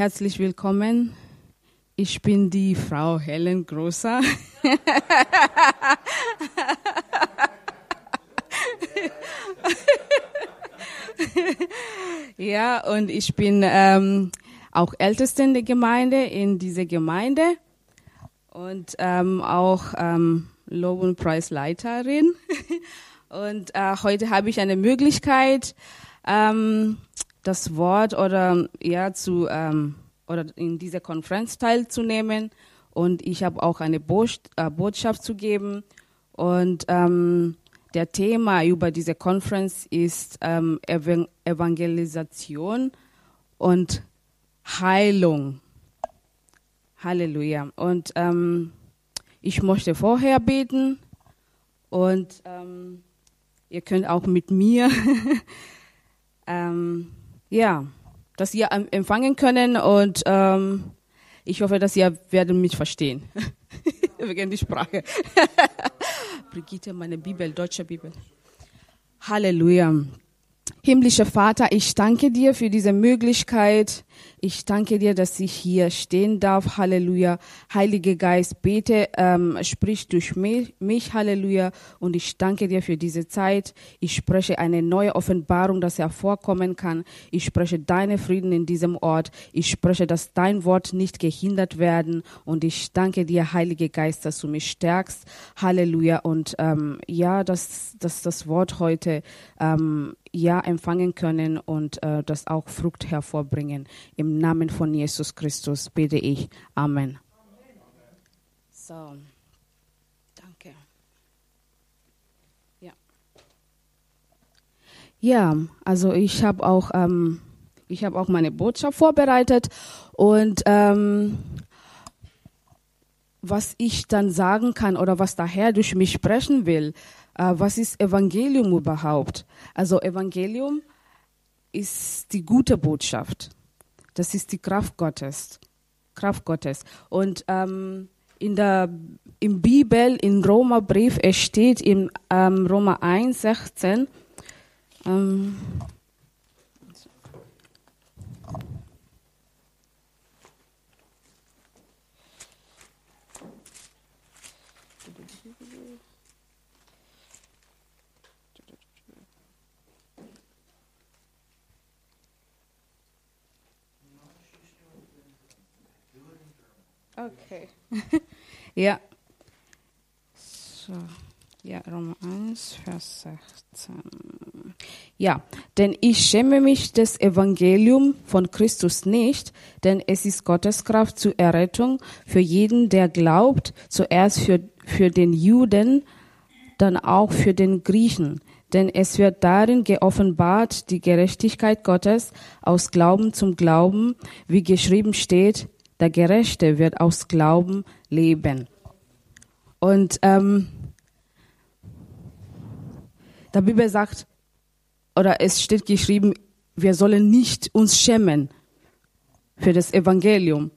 Herzlich willkommen. Ich bin die Frau Helen Großer. ja, und ich bin ähm, auch Älteste in der Gemeinde, in dieser Gemeinde und ähm, auch ähm, Lob- und Preisleiterin. und äh, heute habe ich eine Möglichkeit, ähm, das Wort oder ja zu ähm, oder in dieser Konferenz teilzunehmen und ich habe auch eine äh, Botschaft zu geben und ähm, der Thema über diese Konferenz ist ähm, Evangelisation und Heilung. Halleluja. Und ähm, ich möchte vorher beten und ähm, ihr könnt auch mit mir ähm, ja, dass ihr empfangen können und ähm, ich hoffe, dass ihr werdet mich verstehen. Wegen die Sprache. Brigitte, meine Bibel, deutsche Bibel. Halleluja. Himmlischer Vater, ich danke dir für diese Möglichkeit, ich danke dir, dass ich hier stehen darf. Halleluja. Heiliger Geist, bete, ähm, sprich durch mich, mich. Halleluja. Und ich danke dir für diese Zeit. Ich spreche eine neue Offenbarung, dass hervorkommen kann. Ich spreche deine Frieden in diesem Ort. Ich spreche, dass dein Wort nicht gehindert werden. Und ich danke dir, Heiliger Geist, dass du mich stärkst. Halleluja. Und ähm, ja, dass, dass das Wort heute ähm, ja empfangen können und äh, das auch Frucht hervorbringen. Im Namen von Jesus Christus bete ich. Amen. So, danke. Ja, ja also ich habe auch, ähm, ich auch meine Botschaft vorbereitet und ähm, was ich dann sagen kann oder was der Herr durch mich sprechen will, was ist Evangelium überhaupt? Also Evangelium ist die gute Botschaft. Das ist die Kraft Gottes. Kraft Gottes. Und ähm, in der im Bibel, im Römerbrief, es steht in ähm, Roma 1, 16, ähm, Okay. ja. So. Ja, Roma 1, Vers 16. Ja, denn ich schäme mich des Evangelium von Christus nicht, denn es ist Gottes Kraft zur Errettung für jeden, der glaubt, zuerst für, für den Juden, dann auch für den Griechen. Denn es wird darin geoffenbart die Gerechtigkeit Gottes aus Glauben zum Glauben, wie geschrieben steht, der Gerechte wird aus Glauben leben. Und ähm, der Bibel sagt, oder es steht geschrieben, wir sollen nicht uns schämen für das Evangelium.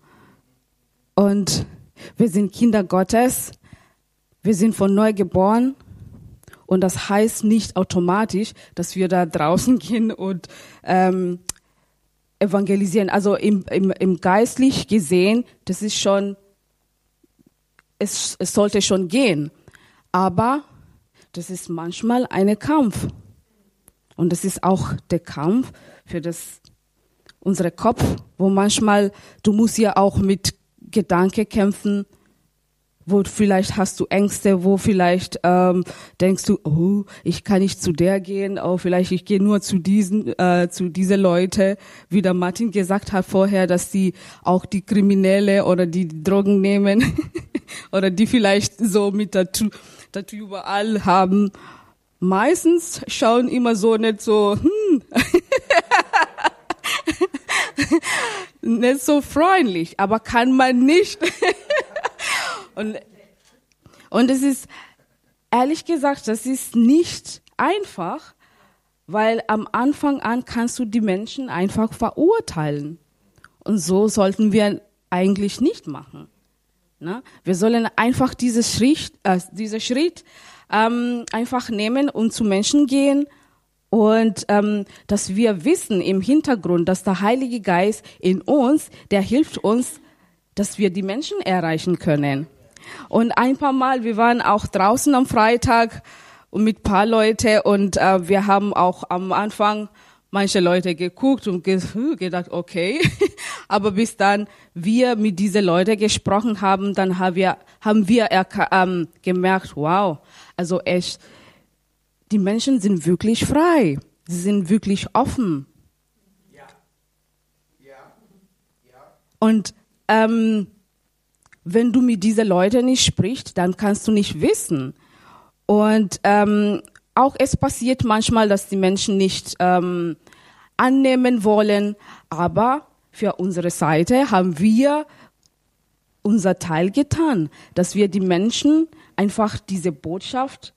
Und wir sind Kinder Gottes, wir sind von neu geboren. Und das heißt nicht automatisch, dass wir da draußen gehen und ähm, evangelisieren. Also im, im, im geistlich gesehen, das ist schon, es, es sollte schon gehen. Aber das ist manchmal ein Kampf. Und das ist auch der Kampf für das, unsere Kopf, wo manchmal, du musst ja auch mit Gedanken kämpfen, wo vielleicht hast du Ängste, wo vielleicht ähm, denkst du, oh, ich kann nicht zu der gehen, oh, vielleicht ich gehe nur zu diesen, äh, zu diese Leute, wie der Martin gesagt hat vorher, dass die auch die Kriminelle oder die Drogen nehmen oder die vielleicht so mit Tattoo, Tattoo überall haben. Meistens schauen immer so nicht so, hm, nicht so freundlich, aber kann man nicht und, und es ist, ehrlich gesagt, das ist nicht einfach, weil am Anfang an kannst du die Menschen einfach verurteilen. Und so sollten wir eigentlich nicht machen. Ne? Wir sollen einfach dieses Schritt, äh, diesen Schritt ähm, einfach nehmen und zu Menschen gehen Und ähm, dass wir wissen im Hintergrund, dass der Heilige Geist in uns, der hilft uns, dass wir die Menschen erreichen können. Und ein paar Mal, wir waren auch draußen am Freitag mit paar Leute und äh, wir haben auch am Anfang manche Leute geguckt und gedacht, okay. Aber bis dann wir mit diesen Leuten gesprochen haben, dann haben wir, haben wir ähm, gemerkt, wow, also echt, die Menschen sind wirklich frei. Sie sind wirklich offen. Ja. Ja. Ja. Und ähm, wenn du mit diesen Leuten nicht sprichst, dann kannst du nicht wissen. Und ähm, auch es passiert manchmal, dass die Menschen nicht ähm, annehmen wollen, aber für unsere Seite haben wir unser Teil getan, dass wir die Menschen einfach diese Botschaft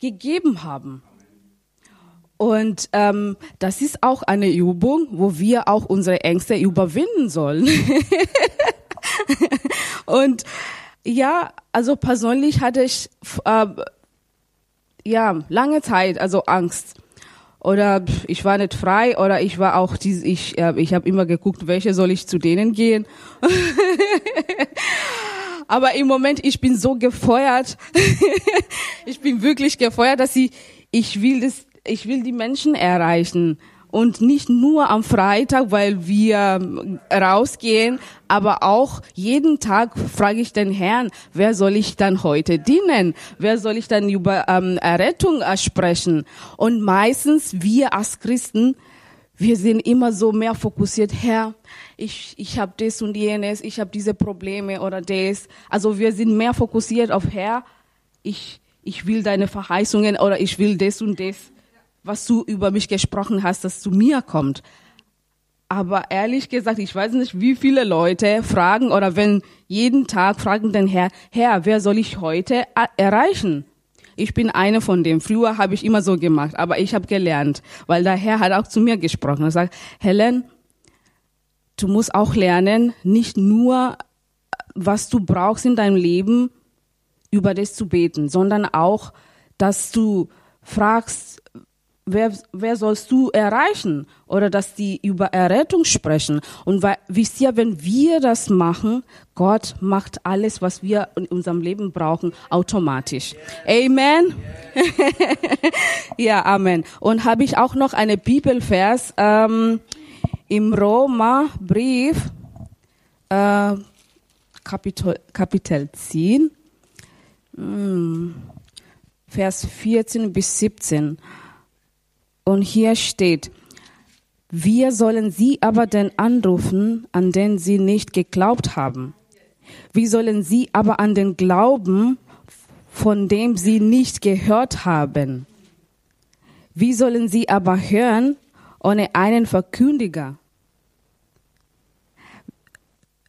gegeben haben. Und ähm, das ist auch eine Übung, wo wir auch unsere Ängste überwinden sollen. Und ja, also persönlich hatte ich äh, ja lange Zeit also Angst oder ich war nicht frei oder ich war auch die, ich äh, ich habe immer geguckt, welche soll ich zu denen gehen. Aber im Moment ich bin so gefeuert. ich bin wirklich gefeuert, dass ich ich will das ich will die Menschen erreichen und nicht nur am Freitag, weil wir rausgehen, aber auch jeden Tag frage ich den Herrn, wer soll ich dann heute dienen? Wer soll ich dann über ähm, Errettung sprechen? Und meistens wir als Christen, wir sind immer so mehr fokussiert, Herr, ich, ich habe das und jenes, ich habe diese Probleme oder das. Also wir sind mehr fokussiert auf Herr, ich, ich will deine Verheißungen oder ich will das und das was du über mich gesprochen hast, das zu mir kommt. Aber ehrlich gesagt, ich weiß nicht, wie viele Leute fragen oder wenn jeden Tag fragen den Herr, Herr, wer soll ich heute erreichen? Ich bin eine von dem. Früher habe ich immer so gemacht, aber ich habe gelernt, weil der Herr hat auch zu mir gesprochen. Er sagt, Helen, du musst auch lernen, nicht nur, was du brauchst in deinem Leben, über das zu beten, sondern auch, dass du fragst, wer, wer sollst du erreichen? Oder dass die über Errettung sprechen. Und weil, wisst ihr, wenn wir das machen, Gott macht alles, was wir in unserem Leben brauchen, automatisch. Amen. ja, Amen. Und habe ich auch noch eine Bibelvers ähm, im Roma-Brief, äh, Kapitel, Kapitel 10, hm, Vers 14 bis 17. Und hier steht, wir sollen sie aber denn anrufen, an den sie nicht geglaubt haben. Wie sollen sie aber an den glauben, von dem sie nicht gehört haben? Wie sollen sie aber hören ohne einen Verkündiger?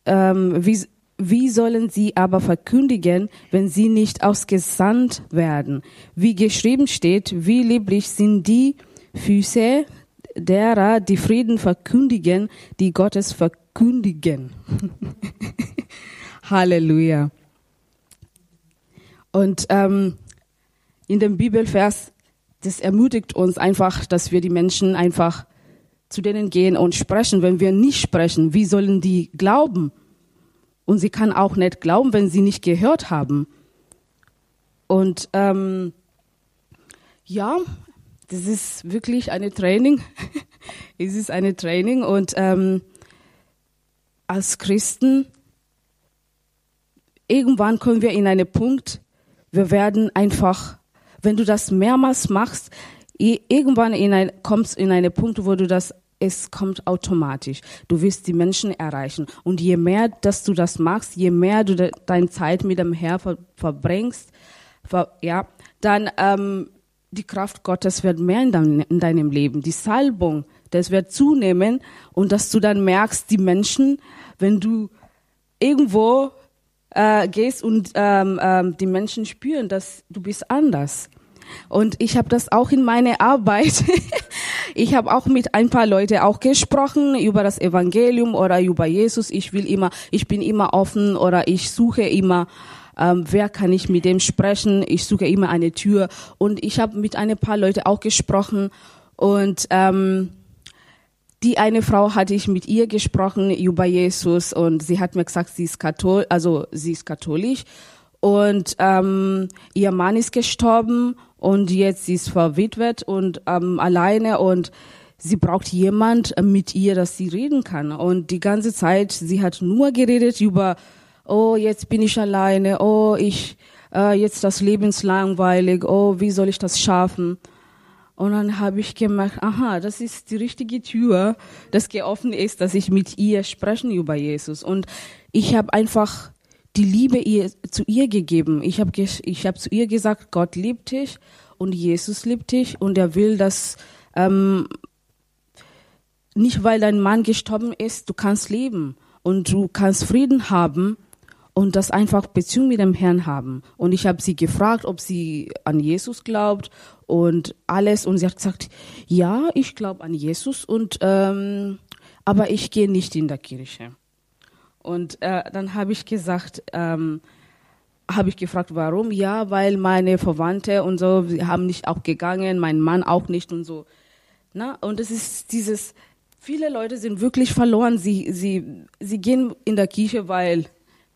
Ähm, wie, wie sollen sie aber verkündigen, wenn sie nicht ausgesandt werden? Wie geschrieben steht, wie lieblich sind die, Füße derer, die Frieden verkündigen, die Gottes verkündigen. Halleluja. Und ähm, in dem Bibelvers, das ermutigt uns einfach, dass wir die Menschen einfach zu denen gehen und sprechen. Wenn wir nicht sprechen, wie sollen die glauben? Und sie kann auch nicht glauben, wenn sie nicht gehört haben. Und ähm, ja, das ist wirklich eine Training. es ist eine Training und ähm, als Christen irgendwann kommen wir in einen Punkt, wir werden einfach, wenn du das mehrmals machst, irgendwann in ein, kommst in einen Punkt, wo du das es kommt automatisch. Du wirst die Menschen erreichen. Und je mehr, dass du das machst, je mehr du de, deine Zeit mit dem Herr ver, verbringst, ver, ja, dann ähm, die Kraft Gottes wird mehr in, dein, in deinem Leben. Die Salbung, das wird zunehmen und dass du dann merkst, die Menschen, wenn du irgendwo äh, gehst und ähm, ähm, die Menschen spüren, dass du bist anders. Und ich habe das auch in meiner Arbeit. ich habe auch mit ein paar Leute auch gesprochen über das Evangelium oder über Jesus. Ich will immer, ich bin immer offen oder ich suche immer ähm, wer kann ich mit dem sprechen? Ich suche immer eine Tür. Und ich habe mit ein paar Leuten auch gesprochen und ähm, die eine Frau hatte ich mit ihr gesprochen über Jesus und sie hat mir gesagt, sie ist katholisch, also sie ist katholisch und ähm, ihr Mann ist gestorben und jetzt sie ist verwitwet und ähm, alleine und sie braucht jemand äh, mit ihr, dass sie reden kann. Und die ganze Zeit, sie hat nur geredet über, oh, jetzt bin ich alleine, oh, ich, äh, jetzt das Leben ist langweilig, oh, wie soll ich das schaffen? Und dann habe ich gemerkt, aha, das ist die richtige Tür, das geöffnet ist, dass ich mit ihr sprechen über Jesus. Und ich habe einfach die Liebe ihr, zu ihr gegeben. Ich habe ich hab zu ihr gesagt, Gott liebt dich und Jesus liebt dich und er will, dass ähm, nicht weil dein Mann gestorben ist, du kannst leben und du kannst Frieden haben und das einfach Beziehung mit dem Herrn haben. Und ich habe sie gefragt, ob sie an Jesus glaubt und alles. Und sie hat gesagt, ja, ich glaube an Jesus und ähm, aber ich gehe nicht in der Kirche. Und äh, dann habe ich gesagt, ähm, habe ich gefragt, warum? Ja, weil meine Verwandte und so, haben nicht auch gegangen, mein Mann auch nicht und so. Na, und es ist dieses, viele Leute sind wirklich verloren. Sie, sie, sie gehen in der Kirche, weil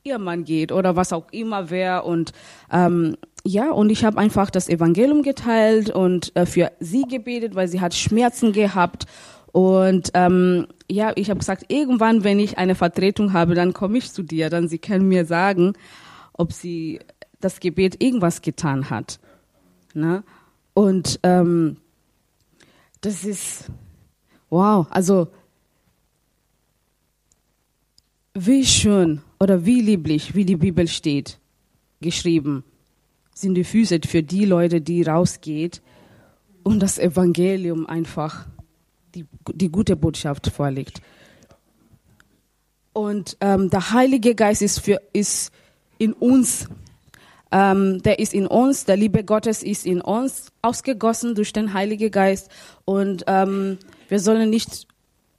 ihr Mann geht oder was auch immer wer und ähm, ja und ich habe einfach das Evangelium geteilt und äh, für sie gebetet, weil sie hat Schmerzen gehabt und ähm, ja ich habe gesagt irgendwann wenn ich eine Vertretung habe dann komme ich zu dir dann sie können mir sagen ob sie das Gebet irgendwas getan hat ne? und ähm, das ist wow also wie schön oder wie lieblich, wie die Bibel steht, geschrieben, sind die Füße für die Leute, die rausgeht und das Evangelium einfach die, die gute Botschaft vorlegt. Und ähm, der Heilige Geist ist, für, ist in uns. Ähm, der ist in uns, der Liebe Gottes ist in uns ausgegossen durch den Heiligen Geist. Und ähm, wir sollen nicht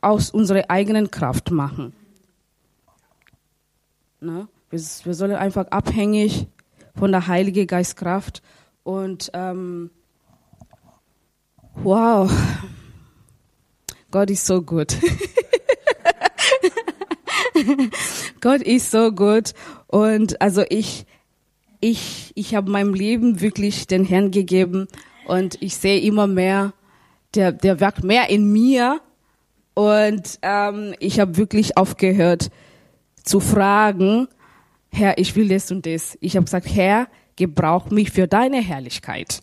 aus unserer eigenen Kraft machen. Ne? Wir, wir sollen einfach abhängig von der Heiligen Geistkraft und ähm, wow, Gott ist so gut. Gott ist so gut und also ich ich ich habe meinem Leben wirklich den Herrn gegeben und ich sehe immer mehr der der wirkt mehr in mir und ähm, ich habe wirklich aufgehört zu fragen, Herr, ich will das und das. Ich habe gesagt, Herr, gebrauch mich für deine Herrlichkeit.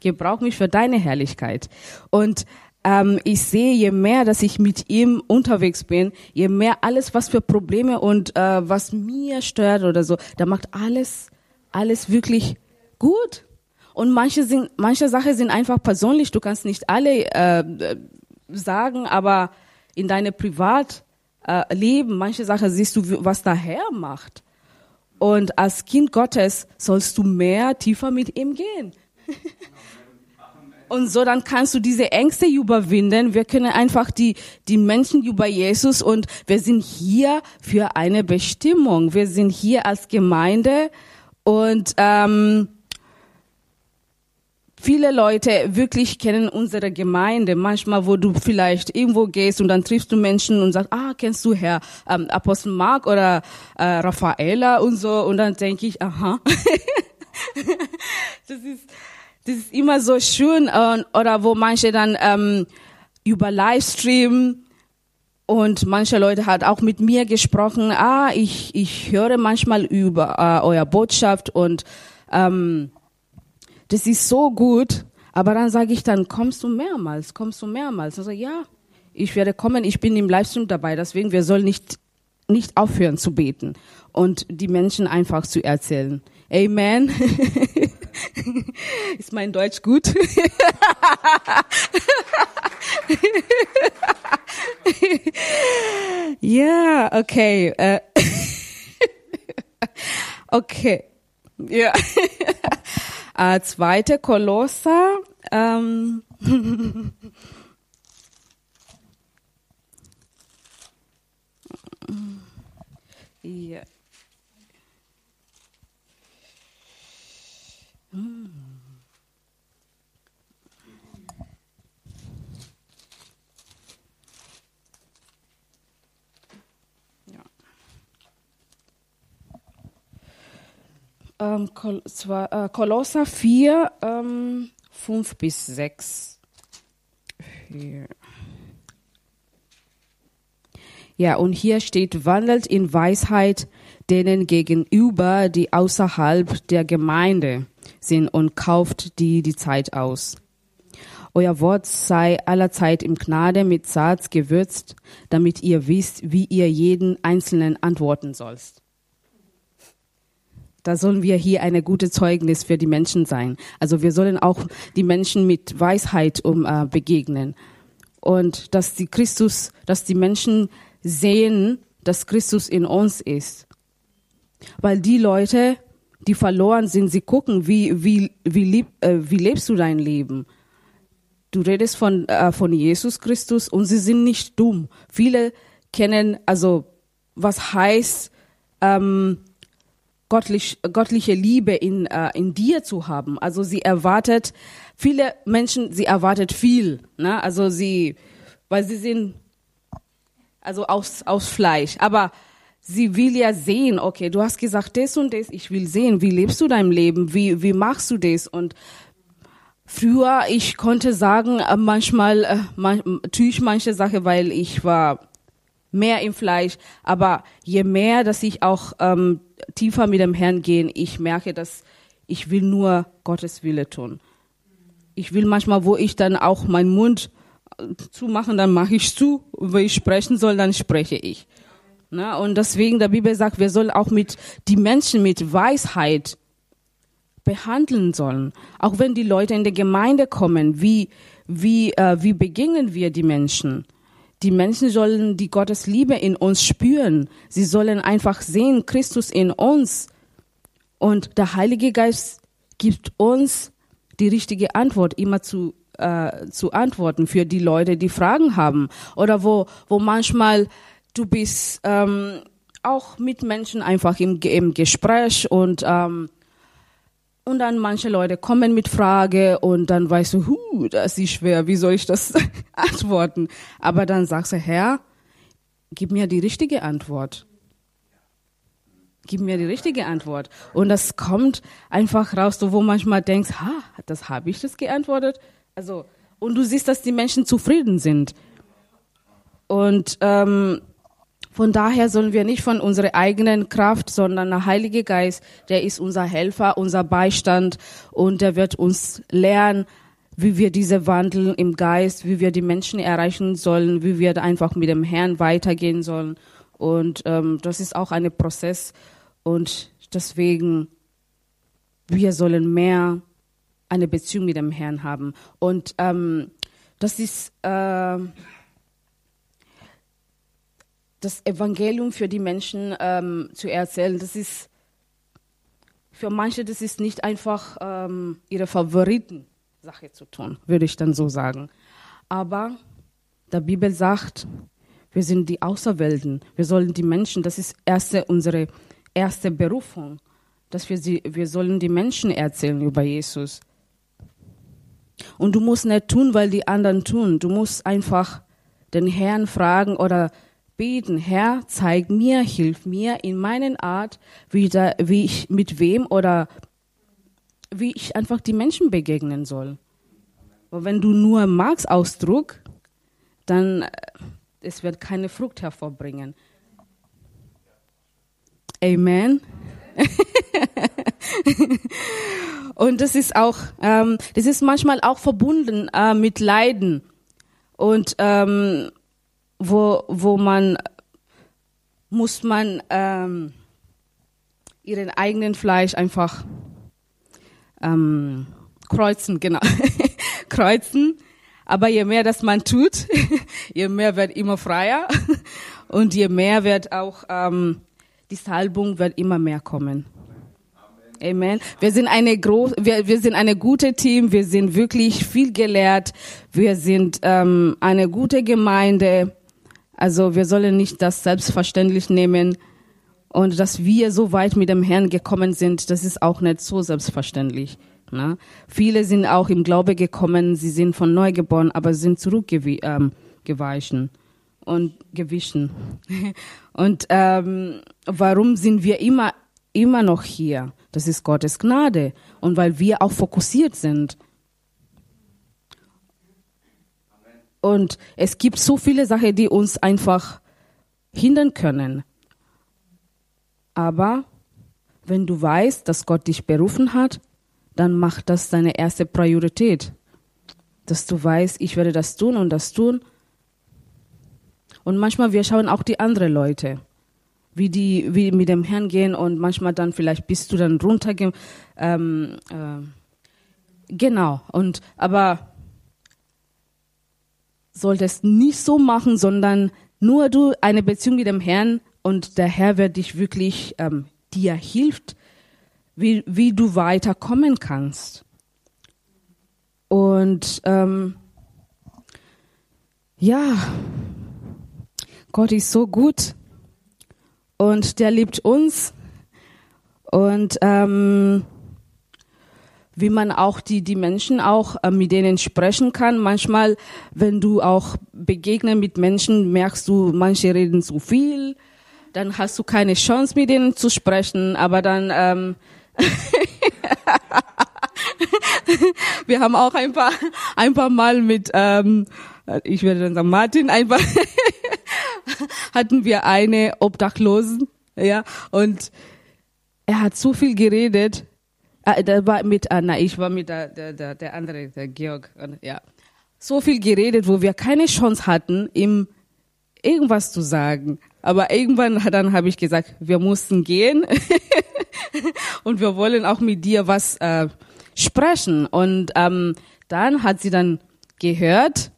Gebrauch mich für deine Herrlichkeit. Und ähm, ich sehe, je mehr, dass ich mit ihm unterwegs bin, je mehr alles, was für Probleme und äh, was mir stört oder so, da macht alles, alles wirklich gut. Und manche sind, manche Sachen sind einfach persönlich. Du kannst nicht alle äh, sagen, aber in deine Privat äh, Leben, manche Sachen siehst du, was der Herr macht. Und als Kind Gottes sollst du mehr tiefer mit ihm gehen. Und so dann kannst du diese Ängste überwinden. Wir können einfach die, die Menschen über Jesus und wir sind hier für eine Bestimmung. Wir sind hier als Gemeinde und ähm, viele Leute wirklich kennen unsere Gemeinde. Manchmal, wo du vielleicht irgendwo gehst und dann triffst du Menschen und sagst, ah, kennst du Herr ähm, Apostel Mark oder äh, Raffaella und so. Und dann denke ich, aha. das ist das ist immer so schön. Äh, oder wo manche dann ähm, über Livestream und manche Leute hat auch mit mir gesprochen. Ah, ich ich höre manchmal über äh, euer Botschaft und ähm, das ist so gut. Aber dann sage ich dann, kommst du mehrmals, kommst du mehrmals? Also ja, ich werde kommen, ich bin im Livestream dabei, deswegen wir sollen nicht, nicht aufhören zu beten und die Menschen einfach zu erzählen. Amen. ist mein Deutsch gut? ja, okay. Äh, okay. Ja. Äh, zweite Kolosser. Ähm, ja. Ähm, Kol zwar, äh, Kolosser 4, ähm, 5 bis 6. Hier. Ja, und hier steht, wandelt in Weisheit denen gegenüber, die außerhalb der Gemeinde sind und kauft die die Zeit aus. Euer Wort sei allerzeit im Gnade mit Salz gewürzt, damit ihr wisst, wie ihr jeden Einzelnen antworten sollt. Da sollen wir hier eine gute Zeugnis für die Menschen sein. Also wir sollen auch die Menschen mit Weisheit um, äh, begegnen. Und dass die Christus, dass die Menschen sehen, dass Christus in uns ist. Weil die Leute, die verloren sind, sie gucken, wie, wie, wie, lieb, äh, wie lebst du dein Leben? Du redest von, äh, von Jesus Christus und sie sind nicht dumm. Viele kennen, also was heißt, ähm, göttlich, göttliche Liebe in, äh, in dir zu haben. Also sie erwartet, viele Menschen, sie erwartet viel. Ne? Also sie, weil sie sind, also aus, aus Fleisch. Aber sie will ja sehen, okay, du hast gesagt das und das, ich will sehen, wie lebst du dein Leben, wie, wie machst du das? Und früher, ich konnte sagen, äh, manchmal äh, man, tue ich manche Sachen, weil ich war mehr im Fleisch. Aber je mehr, dass ich auch ähm, tiefer mit dem Herrn gehe, ich merke, dass ich will nur Gottes Wille tun. Ich will manchmal, wo ich dann auch meinen Mund äh, zumachen, dann mache ich zu. Wenn ich sprechen soll, dann spreche ich. Na, und deswegen der Bibel sagt, wir sollen auch mit die Menschen mit Weisheit behandeln sollen. Auch wenn die Leute in der Gemeinde kommen, wie wie äh, wie begegnen wir die Menschen? Die Menschen sollen die Gottes Liebe in uns spüren. Sie sollen einfach sehen, Christus in uns. Und der Heilige Geist gibt uns die richtige Antwort immer zu, äh, zu antworten für die Leute, die Fragen haben. Oder wo, wo manchmal du bist ähm, auch mit Menschen einfach im, im Gespräch und ähm, und dann manche Leute kommen mit Frage und dann weißt du, hu, das ist schwer, wie soll ich das antworten? Aber dann sagst du, Herr, gib mir die richtige Antwort. Gib mir die richtige Antwort. Und das kommt einfach raus, wo manchmal denkst, ha, das habe ich das geantwortet. Also, und du siehst, dass die Menschen zufrieden sind. Und ähm, von daher sollen wir nicht von unserer eigenen Kraft, sondern der Heilige Geist, der ist unser Helfer, unser Beistand und der wird uns lernen, wie wir diese Wandel im Geist, wie wir die Menschen erreichen sollen, wie wir einfach mit dem Herrn weitergehen sollen. Und ähm, das ist auch ein Prozess und deswegen wir sollen mehr eine Beziehung mit dem Herrn haben. Und ähm, das ist äh, das Evangelium für die Menschen ähm, zu erzählen. Das ist für manche, das ist nicht einfach ähm, ihre Favoriten-Sache zu tun, würde ich dann so sagen. Aber der Bibel sagt, wir sind die Außerwelten. Wir sollen die Menschen, das ist erste, unsere erste Berufung, dass wir sie, wir sollen die Menschen erzählen über Jesus. Und du musst nicht tun, weil die anderen tun. Du musst einfach den Herrn fragen oder beten, Herr, zeig mir, hilf mir in meinen Art, wie, da, wie ich mit wem oder wie ich einfach die Menschen begegnen soll. Und wenn du nur magst Ausdruck, dann äh, es wird keine Frucht hervorbringen. Amen. und das ist auch, ähm, das ist manchmal auch verbunden äh, mit Leiden und ähm, wo, wo man muss man ähm, ihren eigenen Fleisch einfach ähm, kreuzen, genau, kreuzen. Aber je mehr das man tut, je mehr wird immer freier und je mehr wird auch ähm, die Salbung wird immer mehr kommen. Amen. Wir sind eine groß, wir, wir sind eine gute Team. Wir sind wirklich viel gelehrt. Wir sind ähm, eine gute Gemeinde. Also wir sollen nicht das selbstverständlich nehmen und dass wir so weit mit dem Herrn gekommen sind, das ist auch nicht so selbstverständlich. Ne? Viele sind auch im Glaube gekommen, sie sind von neu geboren, aber sind zurückgeweichen ähm, und gewichen. und ähm, warum sind wir immer immer noch hier. Das ist Gottes Gnade und weil wir auch fokussiert sind. Und es gibt so viele Sachen, die uns einfach hindern können. Aber wenn du weißt, dass Gott dich berufen hat, dann mach das deine erste Priorität. Dass du weißt, ich werde das tun und das tun. Und manchmal wir schauen auch die anderen Leute, wie die wie mit dem Herrn gehen und manchmal dann vielleicht bist du dann runtergehen. Ähm, äh, genau. Und aber solltest nicht so machen, sondern nur du eine Beziehung mit dem Herrn und der Herr wird dich wirklich ähm, dir hilft, wie, wie du weiterkommen kannst. Und ähm, ja, Gott ist so gut und der liebt uns und ähm, wie man auch die, die Menschen auch äh, mit denen sprechen kann. Manchmal, wenn du auch begegnen mit Menschen, merkst du, manche reden zu viel, dann hast du keine Chance mit denen zu sprechen, aber dann ähm, wir haben auch ein paar ein paar Mal mit ähm, ich werde dann sagen Martin einfach hatten wir eine Obdachlosen ja und er hat so viel geredet äh, der war mit Anna ich war mit der der der, der andere der Georg ja so viel geredet wo wir keine Chance hatten ihm irgendwas zu sagen aber irgendwann dann habe ich gesagt, wir mussten gehen und wir wollen auch mit dir was äh, sprechen. Und ähm, dann hat sie dann gehört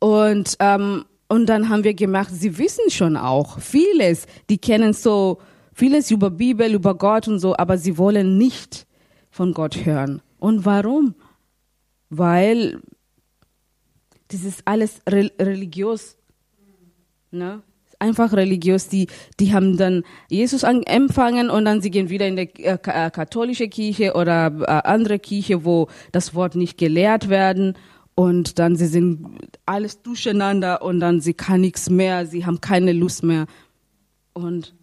und ähm, und dann haben wir gemerkt, sie wissen schon auch vieles. Die kennen so vieles über Bibel, über Gott und so, aber sie wollen nicht von Gott hören. Und warum? Weil das ist alles religiös. Ne? einfach religiös, die, die haben dann Jesus an, empfangen und dann sie gehen wieder in die äh, äh, katholische Kirche oder äh, andere Kirche, wo das Wort nicht gelehrt werden und dann sie sind alles durcheinander und dann sie kann nichts mehr, sie haben keine Lust mehr und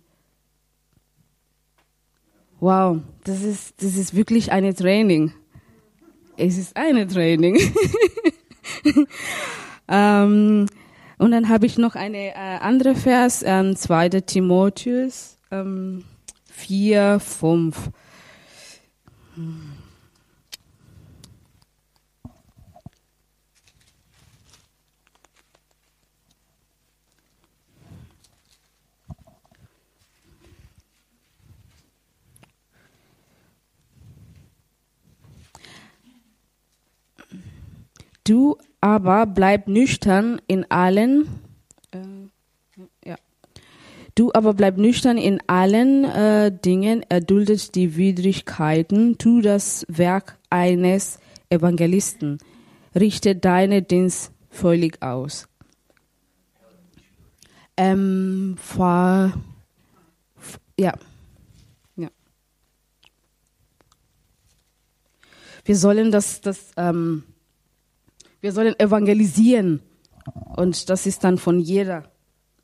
wow, das ist, das ist wirklich eine Training. Es ist eine Training. ähm, und dann habe ich noch eine äh, andere Vers, ähm, 2. Timotheus ähm, 4, 5. Du aber bleib nüchtern in allen, äh, ja. Du aber bleib nüchtern in allen äh, Dingen, erduldet die Widrigkeiten, tu das Werk eines Evangelisten, richte deine Dienst völlig aus. Ähm, vor, ja. ja. Wir sollen das, das ähm, wir sollen evangelisieren. Und das ist dann von jeder,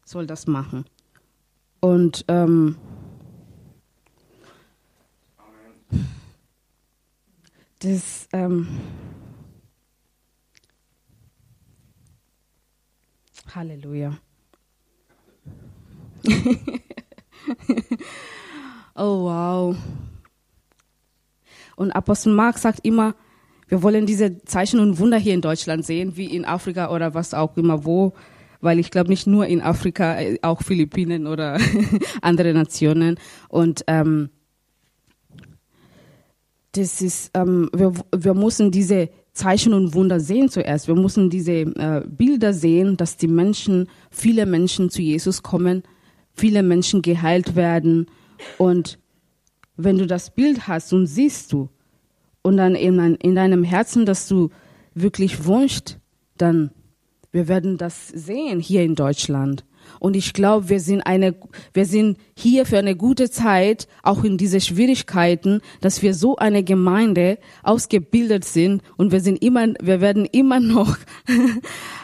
soll das machen. Und ähm, das, ähm, Halleluja. oh wow. Und Apostel Mark sagt immer, wir wollen diese Zeichen und Wunder hier in Deutschland sehen, wie in Afrika oder was auch immer wo, weil ich glaube nicht nur in Afrika, äh, auch Philippinen oder andere Nationen. Und ähm, das ist, ähm, wir, wir müssen diese Zeichen und Wunder sehen zuerst. Wir müssen diese äh, Bilder sehen, dass die Menschen, viele Menschen zu Jesus kommen, viele Menschen geheilt werden. Und wenn du das Bild hast und siehst du, und dann in, in deinem Herzen, dass du wirklich wünschst, dann wir werden das sehen hier in Deutschland. Und ich glaube, wir sind wir sind hier für eine gute Zeit, auch in diese Schwierigkeiten, dass wir so eine Gemeinde ausgebildet sind und wir sind immer, wir werden immer noch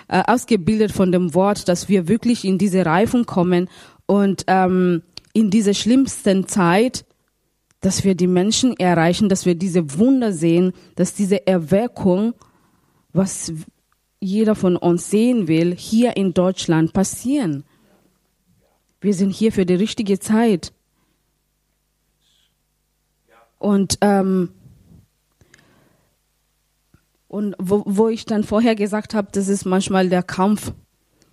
äh, ausgebildet von dem Wort, dass wir wirklich in diese Reifung kommen und ähm, in dieser schlimmsten Zeit dass wir die Menschen erreichen, dass wir diese Wunder sehen, dass diese Erweckung, was jeder von uns sehen will, hier in Deutschland passieren. Wir sind hier für die richtige Zeit. Und, ähm, und wo, wo ich dann vorher gesagt habe, das ist manchmal der Kampf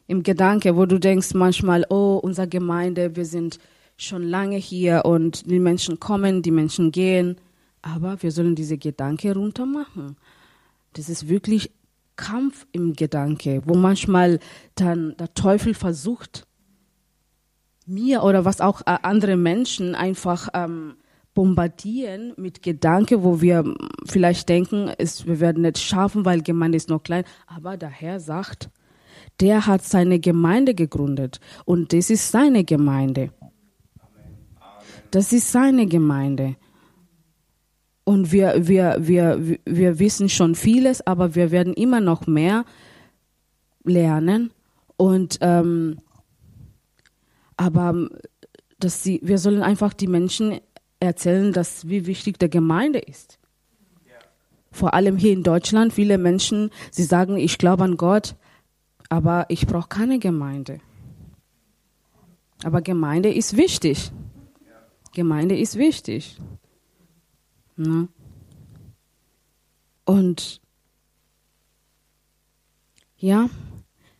im Gedanke, wo du denkst manchmal, oh, unsere Gemeinde, wir sind schon lange hier und die Menschen kommen, die Menschen gehen. Aber wir sollen diese Gedanke runter machen. Das ist wirklich Kampf im Gedanke, wo manchmal dann der Teufel versucht, mir oder was auch äh, andere Menschen einfach ähm, bombardieren mit Gedanken, wo wir vielleicht denken, ist, wir werden nicht schaffen, weil Gemeinde ist noch klein. Aber der Herr sagt, der hat seine Gemeinde gegründet und das ist seine Gemeinde. Das ist seine Gemeinde. Und wir, wir, wir, wir wissen schon vieles, aber wir werden immer noch mehr lernen. Und ähm, aber dass sie, wir sollen einfach die Menschen erzählen, dass wie wichtig der Gemeinde ist. Vor allem hier in Deutschland, viele Menschen, sie sagen, ich glaube an Gott, aber ich brauche keine Gemeinde. Aber Gemeinde ist wichtig. Gemeinde ist wichtig. Ne? Und ja,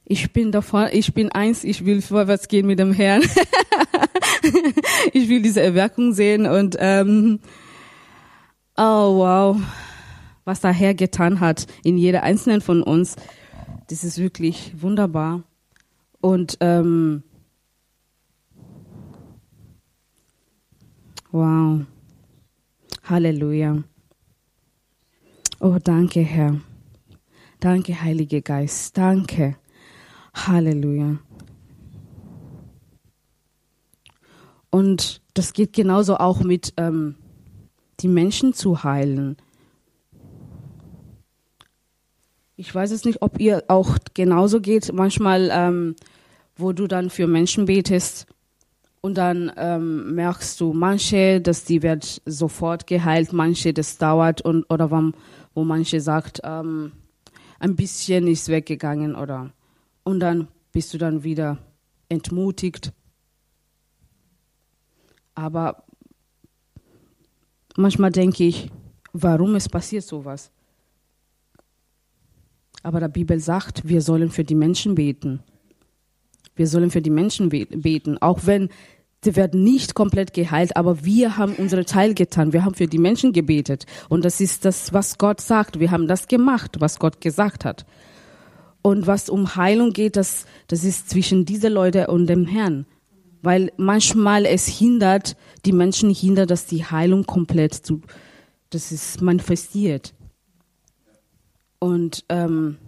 ich bin davon, ich bin eins, ich will vorwärts gehen mit dem Herrn. ich will diese Erweckung sehen und ähm, oh wow, was der Herr getan hat in jeder einzelnen von uns, das ist wirklich wunderbar. Und ähm, wow. Halleluja. Oh, danke, Herr. Danke, Heiliger Geist. Danke. Halleluja. Und das geht genauso auch mit ähm, die Menschen zu heilen. Ich weiß es nicht, ob ihr auch genauso geht. Manchmal, ähm, wo du dann für Menschen betest und dann ähm, merkst du, manche, dass die wird sofort geheilt, manche, das dauert und oder wo, wo manche sagt, ähm, ein bisschen ist weggegangen oder und dann bist du dann wieder entmutigt. Aber manchmal denke ich, warum es passiert sowas? Aber die Bibel sagt, wir sollen für die Menschen beten. Wir sollen für die Menschen beten, auch wenn sie werden nicht komplett geheilt, aber wir haben unsere Teil getan. Wir haben für die Menschen gebetet. Und das ist das, was Gott sagt. Wir haben das gemacht, was Gott gesagt hat. Und was um Heilung geht, das, das ist zwischen diese Leute und dem Herrn. Weil manchmal es hindert, die Menschen hindert, dass die Heilung komplett zu, das ist manifestiert. Und ähm,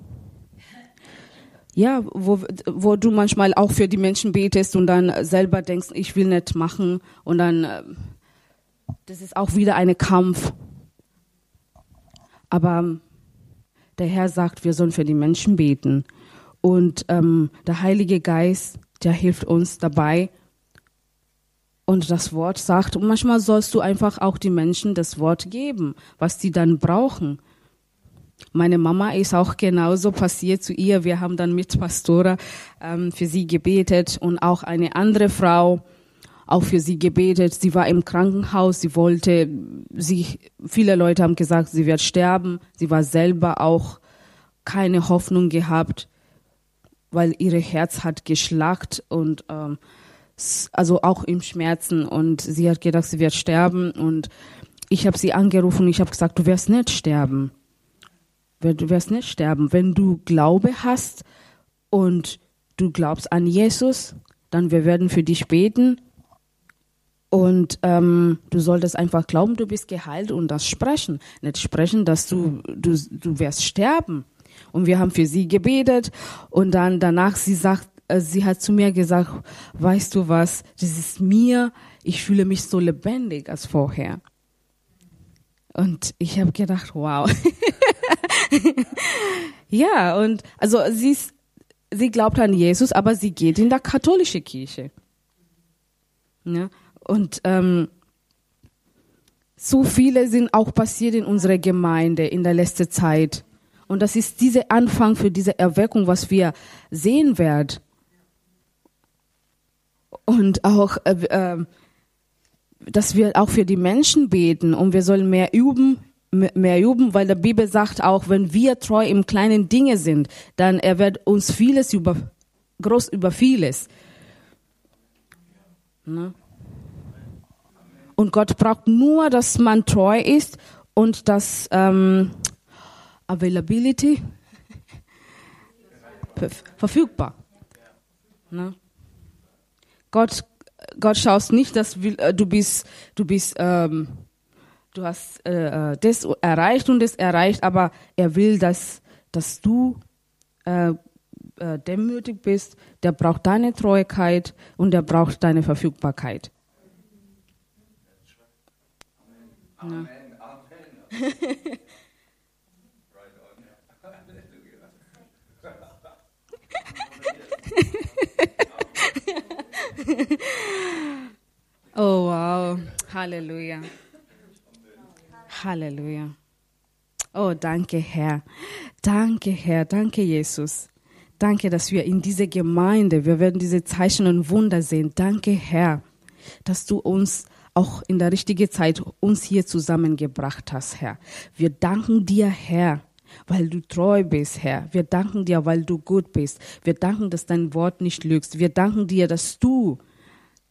ja, wo, wo du manchmal auch für die Menschen betest und dann selber denkst, ich will nicht machen und dann, äh, das ist auch wieder ein Kampf. Aber der Herr sagt, wir sollen für die Menschen beten. Und ähm, der Heilige Geist, der hilft uns dabei. Und das Wort sagt, und manchmal sollst du einfach auch die Menschen das Wort geben, was sie dann brauchen. Meine Mama ist auch genauso passiert zu ihr. Wir haben dann mit Pastora ähm, für sie gebetet und auch eine andere Frau auch für sie gebetet. Sie war im Krankenhaus, sie wollte, sie, viele Leute haben gesagt, sie wird sterben. Sie war selber auch keine Hoffnung gehabt, weil ihr Herz hat geschlagt und ähm, also auch im Schmerzen und sie hat gedacht, sie wird sterben und ich habe sie angerufen und ich habe gesagt, du wirst nicht sterben du wirst nicht sterben. Wenn du Glaube hast und du glaubst an Jesus, dann wir werden für dich beten und ähm, du solltest einfach glauben, du bist geheilt und das sprechen. Nicht sprechen, dass du, du, du wirst sterben. Und wir haben für sie gebetet und dann danach, sie sagt, äh, sie hat zu mir gesagt, weißt du was, das ist mir, ich fühle mich so lebendig als vorher. Und ich habe gedacht, wow. ja, und also sie, ist, sie glaubt an Jesus, aber sie geht in der katholische Kirche. Ja, und ähm, so viele sind auch passiert in unserer Gemeinde in der letzten Zeit. Und das ist dieser Anfang für diese Erweckung, was wir sehen werden. Und auch, äh, äh, dass wir auch für die Menschen beten und wir sollen mehr üben, mehr üben, weil der Bibel sagt auch, wenn wir treu im kleinen Dinge sind, dann er wird uns vieles über, groß über vieles. Ne? Und Gott braucht nur, dass man treu ist und das ähm, Availability verfügbar. Ne? Gott, Gott schaust nicht, dass äh, du bist, du bist, ähm, du hast äh, äh, das erreicht und das erreicht, aber er will, dass, dass du äh, äh, demütig bist. Der braucht deine Treuigkeit und der braucht deine Verfügbarkeit. Amen. Amen. oh Halleluja. Halleluja. Oh, danke Herr. Danke Herr, danke Jesus. Danke, dass wir in dieser Gemeinde, wir werden diese Zeichen und Wunder sehen. Danke Herr, dass du uns auch in der richtigen Zeit uns hier zusammengebracht hast, Herr. Wir danken dir, Herr, weil du treu bist, Herr. Wir danken dir, weil du gut bist. Wir danken, dass dein Wort nicht lügst. Wir danken dir, dass du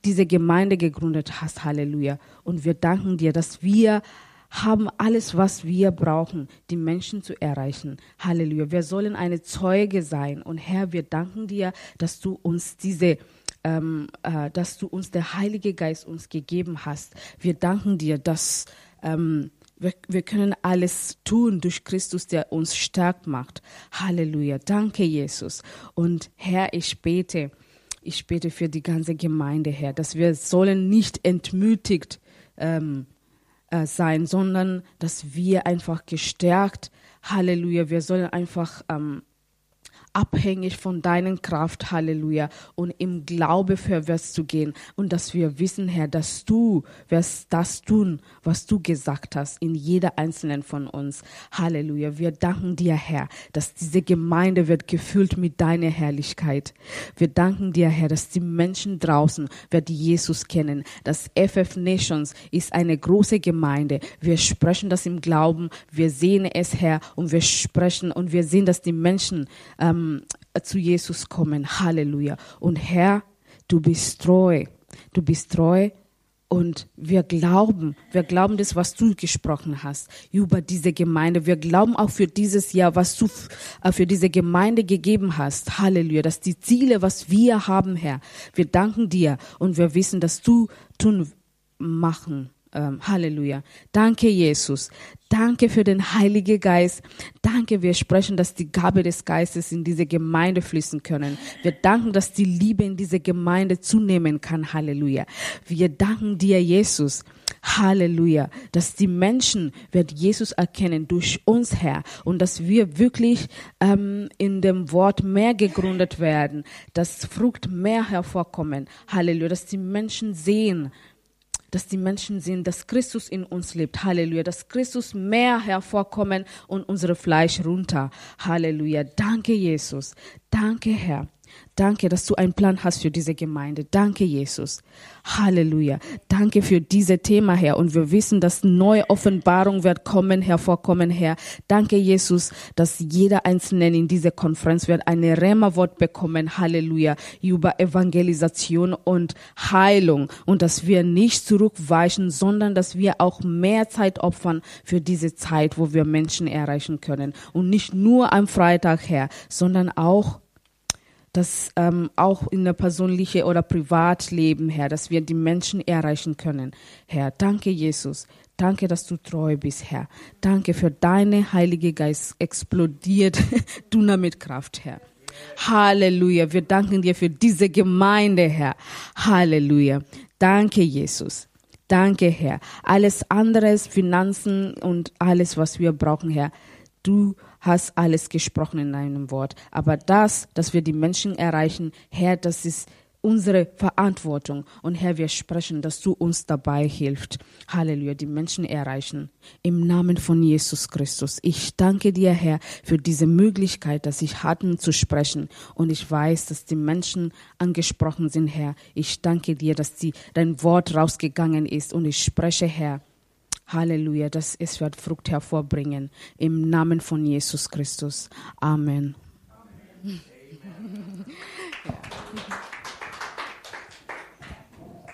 diese Gemeinde gegründet hast. Halleluja. Und wir danken dir, dass wir haben alles, was wir brauchen, die Menschen zu erreichen. Halleluja. Wir sollen eine Zeuge sein. Und Herr, wir danken dir, dass du uns diese ähm, äh, dass du uns der Heilige Geist uns gegeben hast. Wir danken dir, dass ähm, wir, wir können alles tun durch Christus, der uns stark macht. Halleluja. Danke, Jesus. Und Herr, ich bete, ich bete für die ganze Gemeinde, Herr, dass wir sollen nicht entmütigt ähm, äh, sein, sondern dass wir einfach gestärkt, Halleluja, wir sollen einfach ähm, abhängig von deinen Kraft, Halleluja, und im Glaube vorwärts zu gehen und dass wir wissen, Herr, dass du wirst das tun, was du gesagt hast in jeder einzelnen von uns. Halleluja. Wir danken dir, Herr, dass diese Gemeinde wird gefüllt mit deiner Herrlichkeit. Wir danken dir, Herr, dass die Menschen draußen wird Jesus kennen. Das FF Nations ist eine große Gemeinde. Wir sprechen das im Glauben. Wir sehen es, Herr, und wir sprechen und wir sehen, dass die Menschen ähm, ähm, zu Jesus kommen. Halleluja. Und Herr, du bist treu. Du bist treu. Und wir glauben, wir glauben das, was du gesprochen hast über diese Gemeinde. Wir glauben auch für dieses Jahr, was du äh, für diese Gemeinde gegeben hast. Halleluja. Dass die Ziele, was wir haben, Herr. Wir danken dir und wir wissen, dass du tun machen Halleluja. Danke, Jesus. Danke für den Heiligen Geist. Danke, wir sprechen, dass die Gabe des Geistes in diese Gemeinde fließen können. Wir danken, dass die Liebe in diese Gemeinde zunehmen kann. Halleluja. Wir danken dir, Jesus. Halleluja, dass die Menschen wird Jesus erkennen durch uns, Herr, und dass wir wirklich ähm, in dem Wort mehr gegründet werden, dass Frucht mehr hervorkommen. Halleluja, dass die Menschen sehen, dass die Menschen sehen, dass Christus in uns lebt. Halleluja. Dass Christus mehr hervorkommen und unsere Fleisch runter. Halleluja. Danke, Jesus. Danke, Herr. Danke, dass du einen Plan hast für diese Gemeinde. Danke, Jesus. Halleluja. Danke für dieses Thema, Herr. Und wir wissen, dass neue Offenbarung wird kommen, hervorkommen, Herr. Danke, Jesus, dass jeder Einzelne in dieser Konferenz wird eine Rema-Wort bekommen. Halleluja. Über Evangelisation und Heilung. Und dass wir nicht zurückweichen, sondern dass wir auch mehr Zeit opfern für diese Zeit, wo wir Menschen erreichen können. Und nicht nur am Freitag, Herr, sondern auch dass ähm, auch in der persönliche oder Privatleben, Herr, dass wir die Menschen erreichen können. Herr, danke Jesus. Danke, dass du treu bist, Herr. Danke für deine Heilige Geist explodiert mit Kraft, Herr. Halleluja. Wir danken dir für diese Gemeinde, Herr. Halleluja. Danke, Jesus. Danke, Herr. Alles andere, Finanzen und alles, was wir brauchen, Herr. Du alles gesprochen in deinem Wort. Aber das, dass wir die Menschen erreichen, Herr, das ist unsere Verantwortung. Und Herr, wir sprechen, dass du uns dabei hilfst. Halleluja, die Menschen erreichen. Im Namen von Jesus Christus. Ich danke dir, Herr, für diese Möglichkeit, dass ich hatten zu sprechen. Und ich weiß, dass die Menschen angesprochen sind, Herr. Ich danke dir, dass die, dein Wort rausgegangen ist. Und ich spreche, Herr, Halleluja, dass es wird Frucht hervorbringen. Im Namen von Jesus Christus. Amen. Amen.